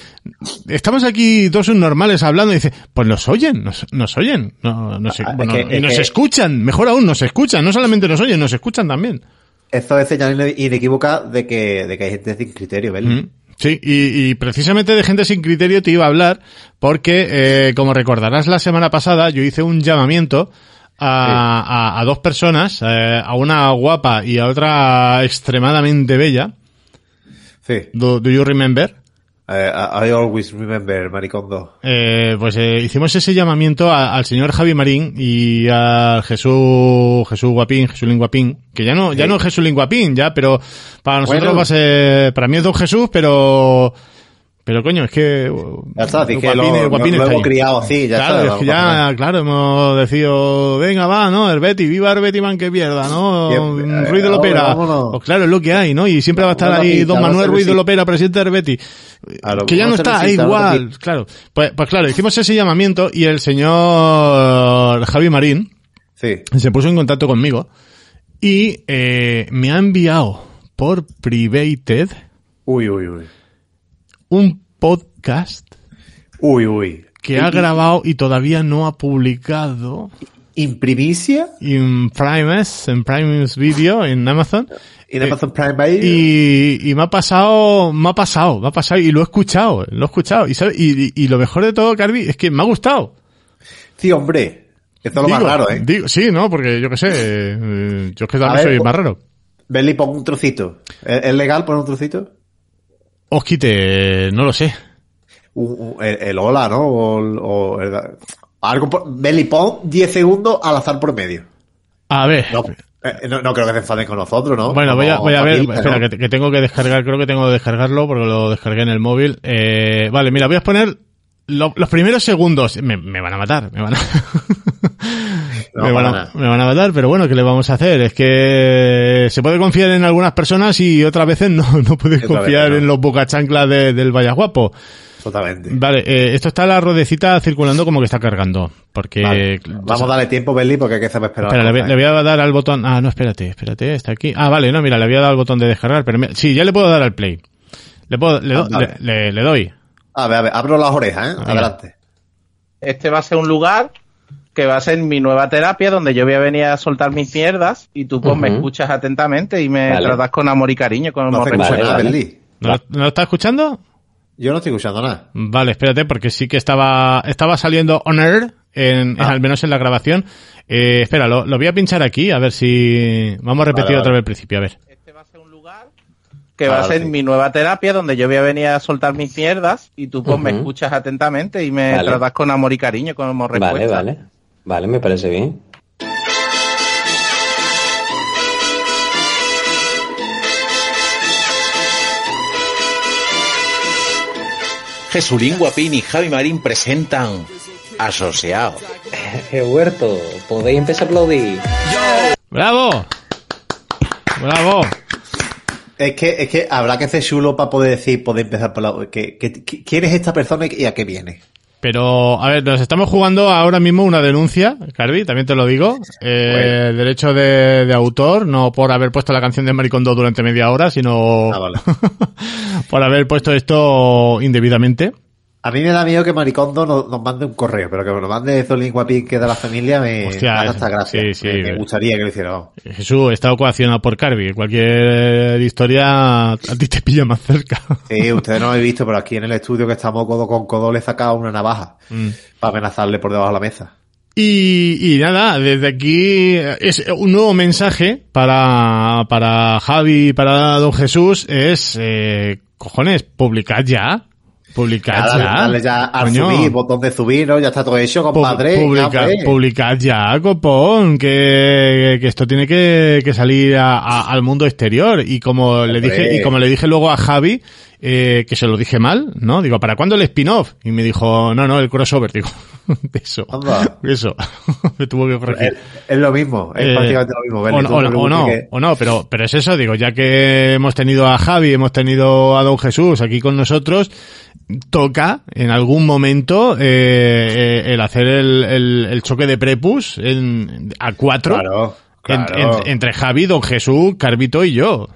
B: estamos aquí dos normales hablando y dices, pues nos oyen, nos, nos oyen, no, nos,
C: Ah, es
B: bueno,
C: que-
B: y
C: es
B: nos
C: que-
B: escuchan, mejor aún, nos escuchan, no solamente nos oyen, nos escuchan también.
C: Esto es señal ine- inequívoca de que, de que hay gente sin criterio, Berli.
B: Mm. Sí, y, y precisamente de gente sin criterio te iba a hablar porque, eh, como recordarás la semana pasada, yo hice un llamamiento a, a- a dos personas, eh, a una guapa y a otra extremadamente bella.
C: Sí.
B: Do, do you remember?
C: Eh, I I always remember, Maricondo.
B: Eh, pues eh, hicimos ese llamamiento a- al señor Javi Marín y al Jesús Jesús Guapín, Jesús Guapín, que ya no ya no es Jesús Guapín, ya, pero para nosotros
C: Bueno.
B: va a ser, para mí es Don Jesús, pero pero coño, es que uh,
C: Ya está, así que lo, hemos criado así, ya
B: claro,
C: está.
B: es que ya, claro, hemos decidido, venga, va, ¿no? El Betty, viva el Betty man que pierda, ¿no?
C: Siempre,
B: Ruiz de
C: eh,
B: Lopera. Pues claro, es lo que hay, ¿no? Y siempre va a estar ahí Don Manuel Ruiz de. Lopera, presidente del Betty.
C: Claro,
B: que ya no está, igual, claro. Pues, pues claro, hicimos ese llamamiento y el señor Javi Marín
C: Sí.
B: se puso en contacto conmigo y eh, me ha enviado por Privated
C: Uy, uy, uy.
B: Un podcast
C: Uy, uy.
B: que ha grabado y todavía no ha publicado
C: ¿In primicia?
B: en Primes, en Primes Video, en Amazon.
C: ¿In
B: Eh,
C: Amazon Prime Video?
B: Y, y me ha pasado, me ha pasado, me ha pasado y lo he escuchado, lo he escuchado. Y, ¿sabes? y, y- y lo mejor de todo, Carvi, es que me ha gustado.
C: Sí, hombre. Esto es lo más raro, ¿eh?
B: digo- sí, ¿no? Porque yo qué sé, eh, yo es que también soy más raro.
C: Belly, pon un trocito. ¿Es, es legal poner un trocito?
B: Os quite, no lo sé.
C: El, el hola, ¿no? O, el- o el- algo por, Belly, pon 10 segundos al azar por medio.
B: A ver.
C: No, eh, no, no creo que se enfaden con nosotros, ¿no?
B: Bueno, voy a, voy a ver, espera,
C: ¿no?
B: que, que tengo que descargar, creo que tengo que descargarlo porque lo descargué en el móvil. Eh, vale, mira, voy a poner lo- los primeros segundos. Me, me van a matar, me van a... *laughs*
C: No,
B: me, van a,
C: nada.
B: me van a matar, pero bueno, ¿qué le vamos a hacer? Es que se puede confiar en algunas personas y otras veces no, *laughs* no puedes confiar
C: no.
B: en los bocachanclas de- del Vallaguapo.
C: Totalmente.
B: Vale, eh, esto está la ruedecita circulando como que está cargando. Porque...
C: Vale. Vamos a darle tiempo, Belly, porque hay que saber esperar.
B: Espera, le voy, le a dar al botón. Ah, no, espérate, espérate, está aquí. Ah, vale, no, mira, le voy a dar al botón de descargar. Pero me- sí, ya le puedo dar al play. Le puedo, le, do-
C: Ah, vale.
B: le- le- le doy.
C: A ver, a ver, abro las orejas, ¿eh? Adelante.
D: Este va a ser un lugar que va a ser mi nueva terapia donde yo voy a venir a soltar mis mierdas y tú pues me escuchas atentamente y me
E: Vale.
D: tratas con amor y cariño, como
C: No escuchar
E: Vale,
C: nada,
E: vale.
B: ¿No, lo- no lo está escuchando?
C: Yo no estoy escuchando nada.
B: Vale, espérate, porque sí que estaba, estaba saliendo on air, en, en-
C: Ah.
B: al menos en la grabación. Eh, espera, lo, lo voy a pinchar aquí, a ver si... Vamos a repetir
C: Vale,
B: otra vez el principio, a ver.
D: Este va a ser un lugar que va a ser
C: sí.
D: mi nueva terapia donde yo voy a venir a soltar mis mierdas y tú pues me escuchas atentamente y me
E: Vale.
D: tratas con amor y cariño, como respuesta.
E: Vale, vale. Vale, me parece bien.
F: Jesulín Guapín y Javi Marín presentan Asociado.
E: ¡Qué *laughs* huerto! Podéis empezar a aplaudir.
B: ¡Bravo! ¡Bravo!
C: Es que, es que habrá que ser chulo para poder decir, poder empezar por la... Que, que- que- ¿Quién es esta persona y a qué viene?
B: Pero, a ver, nos estamos jugando ahora mismo una denuncia, Carvi, también te lo digo. Eh, Derecho de, de autor, no por haber puesto la canción de Maricondo durante media hora, sino
C: Ah, vale. *laughs*
B: por haber puesto esto indebidamente.
C: A mí me da miedo que Maricondo nos, nos mande un correo, pero que me lo mande Zolín Guapín, que es de la familia, me,
B: Hostia,
C: me
B: es-
C: hasta gracia.
B: sí, sí.
C: me, me gustaría que lo hiciera. vamos.
B: Jesús está coaccionado por Carvi. Cualquier historia a ti te pilla más cerca.
C: Sí, ustedes no lo habéis visto, pero aquí en el estudio que estamos codo con codo le he sacado una navaja
B: Mm.
C: para amenazarle por debajo de la mesa.
B: Y, y nada, desde aquí es un nuevo mensaje para, para Javi y para Don Jesús es, eh, cojones, publicad ya. Publicad ya.
C: dale ya al
B: Coño.
C: subir, botón de subir, ¿no? Ya está todo hecho,
B: Pu-
C: compadre.
B: publica-
C: Ya, hombre.
B: publicad ya, copón, que, que esto tiene que, que salir a- a- al mundo exterior. Y como le
C: Hombre.
B: dije, y como le dije luego a Javi, eh, que se lo dije mal, ¿no? Digo, ¿para cuándo el spin-off? Y me dijo, no, no, el crossover, digo, *laughs* eso,
C: Anda.
B: eso, *laughs* me tuvo que corregir.
C: Es, es lo mismo, es
B: Eh,
C: prácticamente lo mismo.
B: o, no- o no, o no,
C: preguntas que-
B: o no, pero, pero es eso, digo, ya que hemos tenido a Javi, hemos tenido a Don Jesús aquí con nosotros, toca en algún momento eh, eh, el hacer el, el- el choque de prepus en, a cuatro
C: Claro,
B: en-
C: claro.
B: en- entre Javi, Don Jesús, Carvito y yo.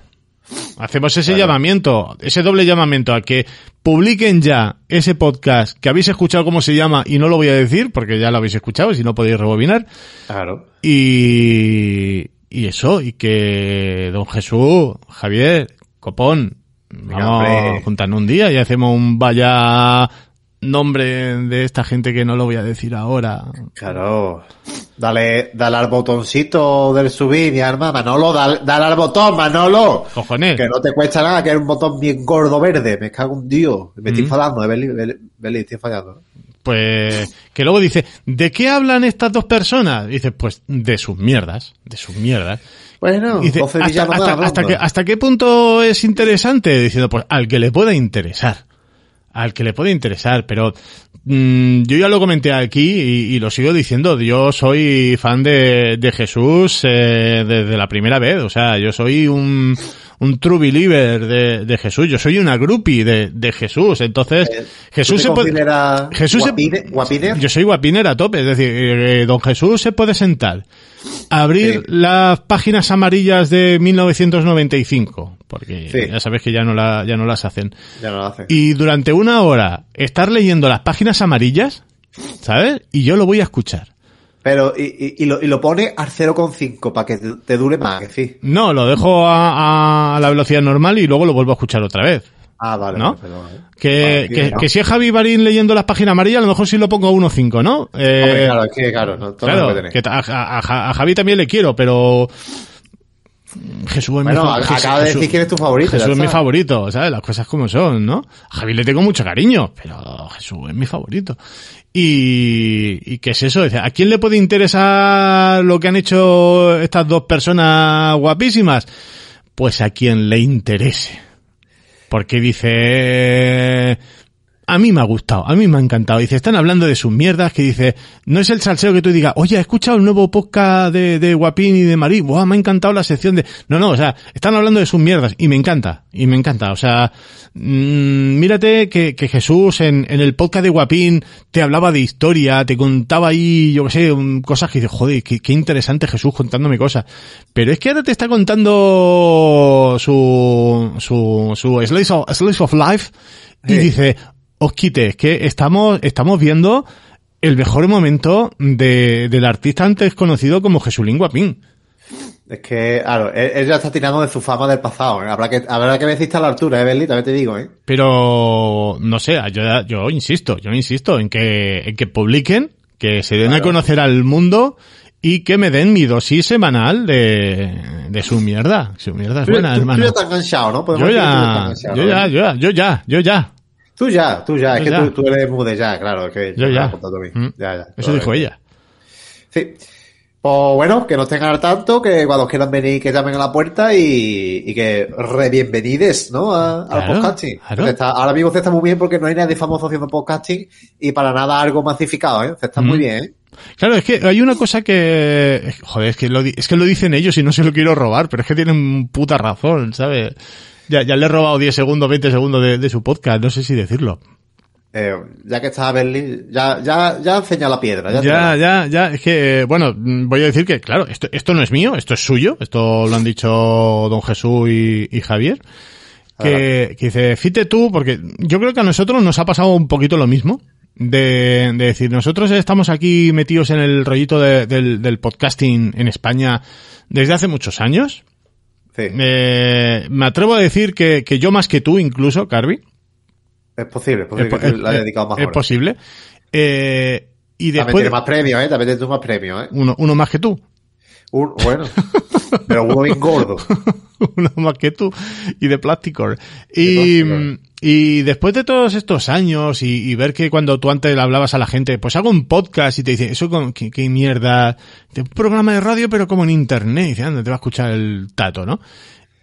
B: Hacemos ese llamamiento, ese doble llamamiento a que publiquen ya ese podcast que habéis escuchado cómo se llama y no lo voy a decir porque ya lo habéis escuchado y si no podéis rebobinar.
C: Claro.
B: Y, y eso, y que don Jesús, Javier, Copón, vamos juntarnos un día y hacemos un vaya nombre de esta gente que no lo voy a decir ahora.
C: Claro. Dale, dale al botoncito del subir y arma. Manolo, dale, dale al botón, Manolo.
B: Cojones.
C: Que no te cuesta nada, que es un botón bien gordo verde. Me cago en Dios. Me estoy
B: Mm.
C: fallando, eh, Beli, Beli, Beli, estoy fallando.
B: Pues que luego dice, ¿de qué hablan estas dos personas? Dice, pues de sus mierdas, de sus mierdas.
C: Bueno,
B: Dice,
C: 12
B: hasta, hasta- que, ¿hasta qué punto es interesante? Diciendo, pues al que le pueda interesar. Al que le pueda interesar, pero mm, yo ya lo comenté aquí y, y lo sigo diciendo, yo soy fan de, de Jesús eh, desde la primera vez, o sea, yo soy un, un true believer de, de Jesús, yo soy una groupie de, de Jesús, entonces
C: Eh,
B: Jesús
C: ¿Tú
B: se puede... Jesús se-? Yo soy guapiner a tope, es decir, eh, don Jesús se puede sentar, abrir
C: Sí.
B: las páginas amarillas de 1995, porque
C: Sí.
B: ya sabes que ya no, la, ya no las hacen,
C: Ya no lo hace.
B: y durante una hora estar leyendo las páginas amarillas, ¿sabes? Y yo lo voy a escuchar.
C: Pero, y, y, y lo, y lo pone al 0,5 para que te, dure más, que sí.
B: No, lo dejo a, a la velocidad normal y luego lo vuelvo a escuchar otra vez.
C: Ah, vale, perdón, eh.
B: Que,
C: Ah,
B: que,
C: bien, ¿no?
B: que si es Javi Barín leyendo las páginas amarillas, a lo mejor sí lo pongo a 1.5, ¿no? Eh,
C: Hombre, claro, es que, claro, no, todo
B: Claro, que a- a- a Javi también le quiero, pero Jesús es mi Jesús-
C: de decir tu favorito.
B: Jesús es mi favorito, ¿sabes? Las cosas como son, ¿no? A Javi le tengo mucho cariño, pero Jesús es mi favorito. Y, y ¿qué es eso? ¿A quién le puede interesar lo que han hecho estas dos personas guapísimas? Pues a quien le interese. Porque dice, a mí me ha gustado, a mí me ha encantado. Dice, están hablando de sus mierdas, que dice, no es el salseo que tú digas, oye, he escuchado el nuevo podcast de, de Guapín y de Marí, Buah, me ha encantado la sección de... No, no, o sea, están hablando de sus mierdas y me encanta, y me encanta. O sea, mm, mírate que, que Jesús en, en el podcast de Guapín te hablaba de historia, te contaba ahí, yo qué sé, cosas que dices, joder, qué, qué interesante Jesús contándome cosas. Pero es que ahora te está contando su, su, su slice of, slice of life y
C: Sí.
B: dice, os quite, es que estamos, estamos viendo el mejor momento de, del artista antes conocido como Jesulín Guapín.
C: Es que, claro, él, él ya está tirando de su fama del pasado. ¿eh? Habrá que, habrá que ver si está a la altura, ¿eh, Berli? También te digo, ¿eh?
B: Pero, no sé, yo, yo insisto, yo insisto en que, en que publiquen, que se den a conocer al mundo y que me den mi dosis semanal de, de su mierda. Su mierda es
C: Tú,
B: buena,
C: tú- tú
B: hermano.
C: ya estás enganchado, ¿no? Podemos
B: Yo
C: tú
B: ya, yo ya, yo ya, yo ya, yo ya.
C: Tú ya, tú ya. Es que
B: ya.
C: Tú, tú eres mude ya, claro. Es que
B: Yo ya. Mm.
C: Ya, ya.
B: Eso dijo ella.
C: Sí. Pues bueno, que no estén al tanto, que cuando quieran venir, que llamen a la puerta y, y que re bienvenides, ¿no? A- al
B: Claro,
C: podcasting.
B: claro.
C: Se está- ahora mismo se está muy bien porque no hay nadie famoso haciendo podcasting y para nada algo masificado, ¿eh? Se está muy
B: Mm.
C: bien, ¿eh?
B: Claro, es que hay una cosa que, joder, es que lo, es que lo dicen ellos y no se lo quiero robar, pero es que tienen puta razón, ¿sabes? Ya, ya le he robado 10 segundos, 20 segundos de, de su podcast, no sé si decirlo.
C: Eh, ya que está Berlín, ya, ya, ya enseña la piedra. Ya,
B: Ya, ya, ya, es que, eh, bueno, mm, voy a decir que, claro, esto, esto no es mío, esto es suyo, esto lo han dicho don Jesús y, y Javier, que, que dice, fite tú, porque yo creo que a nosotros nos ha pasado un poquito lo mismo, de, de decir, nosotros estamos aquí metidos en el rollito de- del, del podcasting en España desde hace muchos años.
C: Sí,
B: Eh, me atrevo a decir que, que yo más que tú incluso, Carvi,
C: es posible, es posible
B: es,
C: que tú
B: es-
C: dedicado más
B: es
C: horas.
B: posible. Eh, y
C: También
B: después,
C: tiene más premios, ¿eh? También tienes más premios, ¿eh?
B: uno, uno más que tú.
C: Un- bueno, *laughs* pero uno bien gordo. *laughs*
B: uno más que tú y de plástico. Y,
C: plástico.
B: Y después de todos estos años y, y ver que cuando tú antes le hablabas a la gente, pues hago un podcast y te dice, eso con, qué, qué mierda, de un programa de radio pero como en internet, y dice, anda, te va a escuchar el tato, ¿no?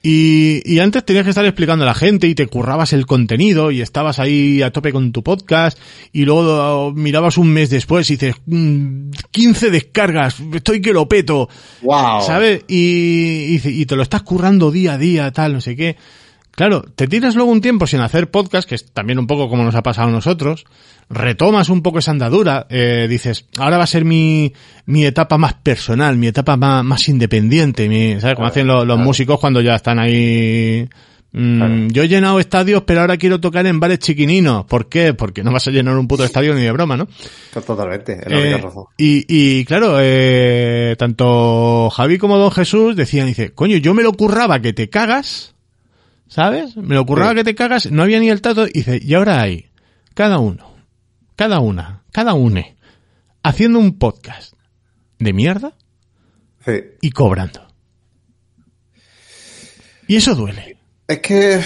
B: Y, y antes tenías que estar explicando a la gente y te currabas el contenido y estabas ahí a tope con tu podcast y luego mirabas un mes después y dices, "Mm, 15 descargas, estoy que lo peto.
C: Wow.
B: ¿Sabes? Y, y, y te lo estás currando día a día, tal, no sé qué. Claro, te tiras luego un tiempo sin hacer podcast, que es también un poco como nos ha pasado a nosotros, retomas un poco esa andadura, eh, dices, ahora va a ser mi, mi etapa más personal, mi etapa más, más independiente, mi, ¿sabes? Como
C: Claro,
B: hacen los, los
C: claro.
B: músicos cuando ya están ahí... mm,
C: Claro.
B: Yo he llenado estadios, pero ahora quiero tocar en bares chiquininos. ¿Por qué? Porque no vas a llenar un puto estadio ni de broma, ¿no?
C: Totalmente, es la
B: Eh,
C: única razón.
B: y, y claro, eh, tanto Javi como Don Jesús decían, dice, coño, yo me lo curraba que te cagas, ¿sabes? Me lo curraba
C: Sí.
B: que te cagas, no había ni el tato, y dice, y ahora hay, cada uno, cada una, cada une, haciendo un podcast de mierda
C: Sí.
B: y cobrando. Y eso duele.
C: Es que.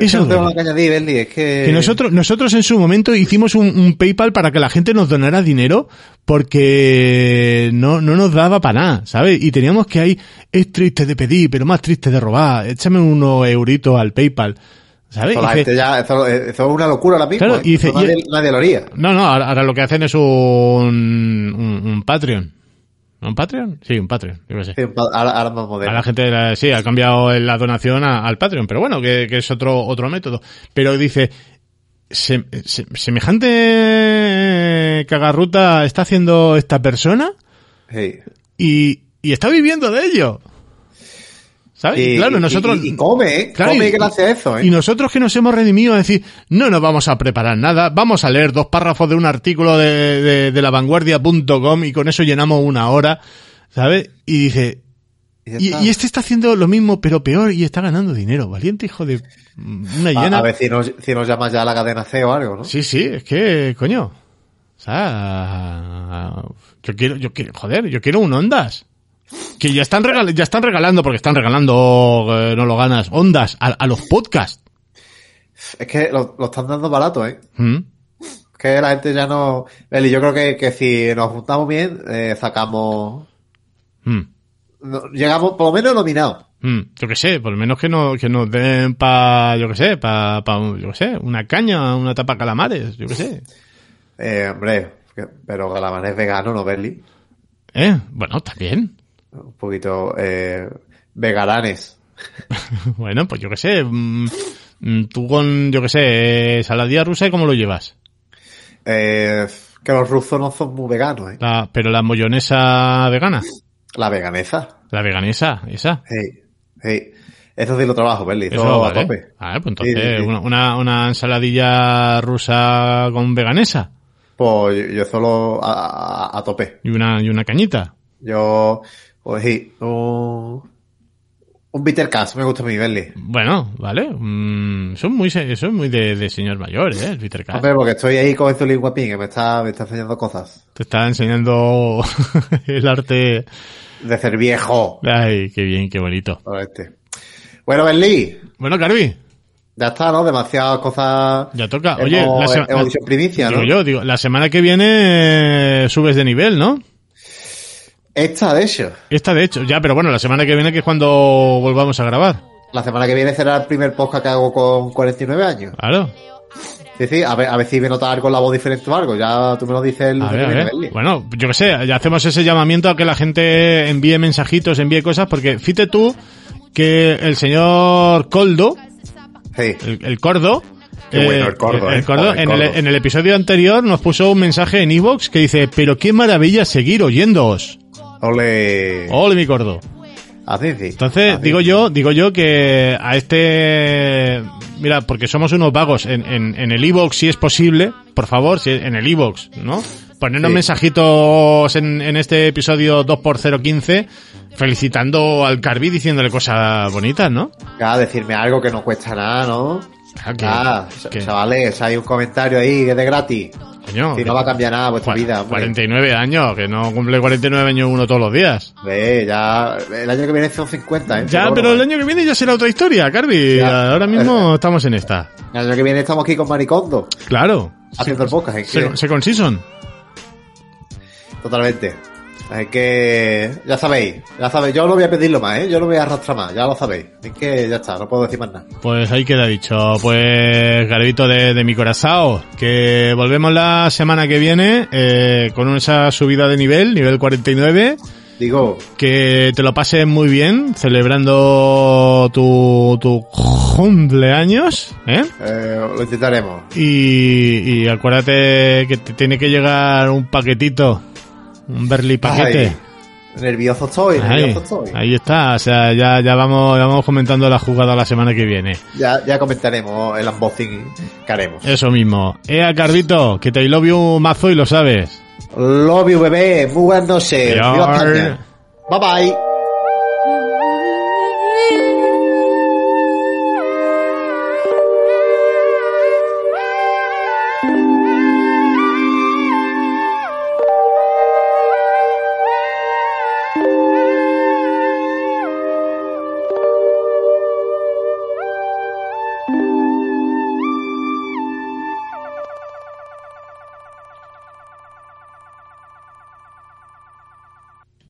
C: Es
B: Eso
C: no tengo que añadir, es que.
B: Que nosotros, nosotros en su momento hicimos un, un PayPal para que la gente nos donara dinero porque no, no nos daba para nada, ¿sabes? Y teníamos que ahí, es triste de pedir, pero más triste de robar, échame unos euritos al PayPal, ¿sabes?
C: Eso,
B: dice,
C: ya, es una locura ahora mismo.
B: Claro,
C: ¿eh?
B: y dice-
C: nadie,
B: y-
C: nadie lo haría.
B: no, no, ahora, ahora lo que hacen es un, un, un Patreon. ¿Un Patreon? Sí, un Patreon, yo qué sé.
C: Sí, ahora, ahora más
B: A la gente, la- sí, ha cambiado la donación a- al Patreon, pero bueno, que, que es otro, otro método. Pero dice, se- se- semejante cagarruta está haciendo esta persona
C: Sí.
B: y, y está viviendo de ello. ¿Sabes? Y, claro, nosotros...
C: Y, y come, ¿eh?
B: Claro,
C: come
B: y-
C: que le hace eso, ¿eh?
B: Y nosotros que nos hemos redimido a decir, no nos vamos a preparar nada, vamos a leer dos párrafos de un artículo de, de, de lavanguardia.com y con eso llenamos una hora, ¿sabes? Y dice,
C: Y
B: este está haciendo lo mismo pero peor y está ganando dinero. Valiente hijo de una
C: a,
B: llena.
C: a ver si nos, si nos llamas ya a la cadena C o algo, ¿no?
B: Sí, sí, es que, coño. O sea, yo quiero, yo quiero, joder, yo quiero un Ondas. Que ya están regalando, ya están regalando, porque están regalando, eh, no lo ganas, Ondas a, a los podcasts.
C: Es que lo, lo están dando barato, ¿eh?
B: ¿Mm?
C: Que la gente ya no... Beli, yo creo que, que si nos juntamos bien, eh, sacamos...
B: Mm.
C: no- llegamos por lo menos nominados.
B: Mm, yo qué sé, por lo menos que, no, que nos den pa, yo qué sé, pa, pa, yo qué sé, una caña, una tapa calamares, yo qué sé.
C: Eh, hombre, que- pero Galamán es vegano, ¿no, Berli?
B: ¿Eh? Bueno, también.
C: Un poquito eh, vegaranes. *laughs*
B: bueno, pues yo qué sé, mm, mm, tú con, yo qué sé, eh, saladilla rusa, ¿cómo lo llevas?
C: Eh, que los rusos no son muy veganos, ¿eh?
B: La, pero la mollonesa vegana,
C: La veganesa.
B: la veganesa, esa.
C: Hey, hey. Eso sí lo trabajo, Berli. Eso,
B: Eso
C: a tope.
B: Ah, pues entonces,
C: Sí, sí, sí.
B: Una, una, una ensaladilla rusa con veganesa
C: Pues yo, yo solo a, a- a tope.
B: y una, y una cañita.
C: Yo, pues sí, un, un bitter cash me gusta a mí, Berli.
B: Bueno, vale. Mm, eso es muy, es muy de, de señor mayor, ¿eh? El Peter Cash.
C: Hombre, porque estoy ahí con este guapín que me está, me está enseñando cosas.
B: Te está enseñando *laughs* el arte.
C: De ser viejo.
B: Ay, qué bien, qué bonito.
C: Este. Bueno, Berli,
B: Bueno, Carvi,
C: ya está, ¿no? Demasiadas cosas.
B: ya toca.
C: hemos-
B: Oye, la
C: hemos dicho primicia,
B: yo, digo, la semana que viene eh, subes de nivel, ¿no?
C: Esta, de hecho.
B: Esta, de hecho, ya, pero bueno, la semana que viene que es cuando volvamos a grabar.
C: La semana que viene será el primer podcast que hago con 49 años.
B: Claro.
C: Sí, sí, a ver, a ver si me nota algo la voz diferente o algo. Ya tú me lo dices el
B: A ver, a ver. Bueno, yo que sé, ya hacemos ese llamamiento a que la gente envíe mensajitos, envíe cosas, porque fíjate tú que el señor Coldo,
C: Sí.
B: el, el Cordo,
C: Qué bueno el Cordo,
B: el
C: eh.
B: Cordo,
C: Joder,
B: en, el,
C: Cordo.
B: en el episodio anterior nos puso un mensaje en Evox que dice, pero qué maravilla seguir oyéndoos.
C: Ole.
B: Ole mi Cordo.
C: Así sí.
B: Entonces,
C: Así
B: digo
C: sí.
B: yo, digo yo que a este, mira, porque somos unos vagos en, en, en el Evox si es posible, por favor, si en el Evox, ¿no? Ponernos
C: Sí.
B: mensajitos en, en este episodio 2x015 felicitando al Carvi diciéndole cosas bonitas, ¿no?
C: Ya, decirme algo que no cuesta nada, ¿no?
B: Claro que- que-
C: chavales, hay un comentario ahí que es de gratis.
B: Coño,
C: Si no va a cambiar nada vuestra vida, hombre.
B: 49 años, que no cumple 49 años uno todos los días.
C: Ve, ya, el año que viene son 50, ¿eh?
B: Ya, pero el año que viene ya será otra historia, Carvi. Ahora mismo *laughs* estamos en esta.
C: El año que viene estamos aquí con Maricondo,
B: Claro.
C: haciendo el podcast, ¿eh?
B: Se- Second Season.
C: Totalmente. Es que, ya sabéis, ya sabéis, yo no voy a pedirlo más, ¿eh? Yo no voy a arrastrar más, ya lo sabéis. Es que ya está, no puedo decir más nada.
B: Pues ahí queda dicho. Pues Garbito de, de mi corazón, que volvemos la semana que viene eh, con esa subida de nivel, nivel 49.
C: Digo,
B: Que te lo pases muy bien celebrando tu, tu cumpleaños, ¿eh?
C: eh, lo intentaremos.
B: Y, y acuérdate que te tiene que llegar un paquetito, un Berly paquete.
C: Ay, nervioso estoy,
B: Ahí,
C: nervioso estoy.
B: ahí está, o sea, ya, ya vamos, ya vamos comentando la jugada la semana que viene.
C: Ya, ya comentaremos el unboxing que haremos.
B: Eso mismo. Ea, Carvito, que te love you mazo y lo sabes.
C: Love you, bebé. Muy buenas noches. Bye bye.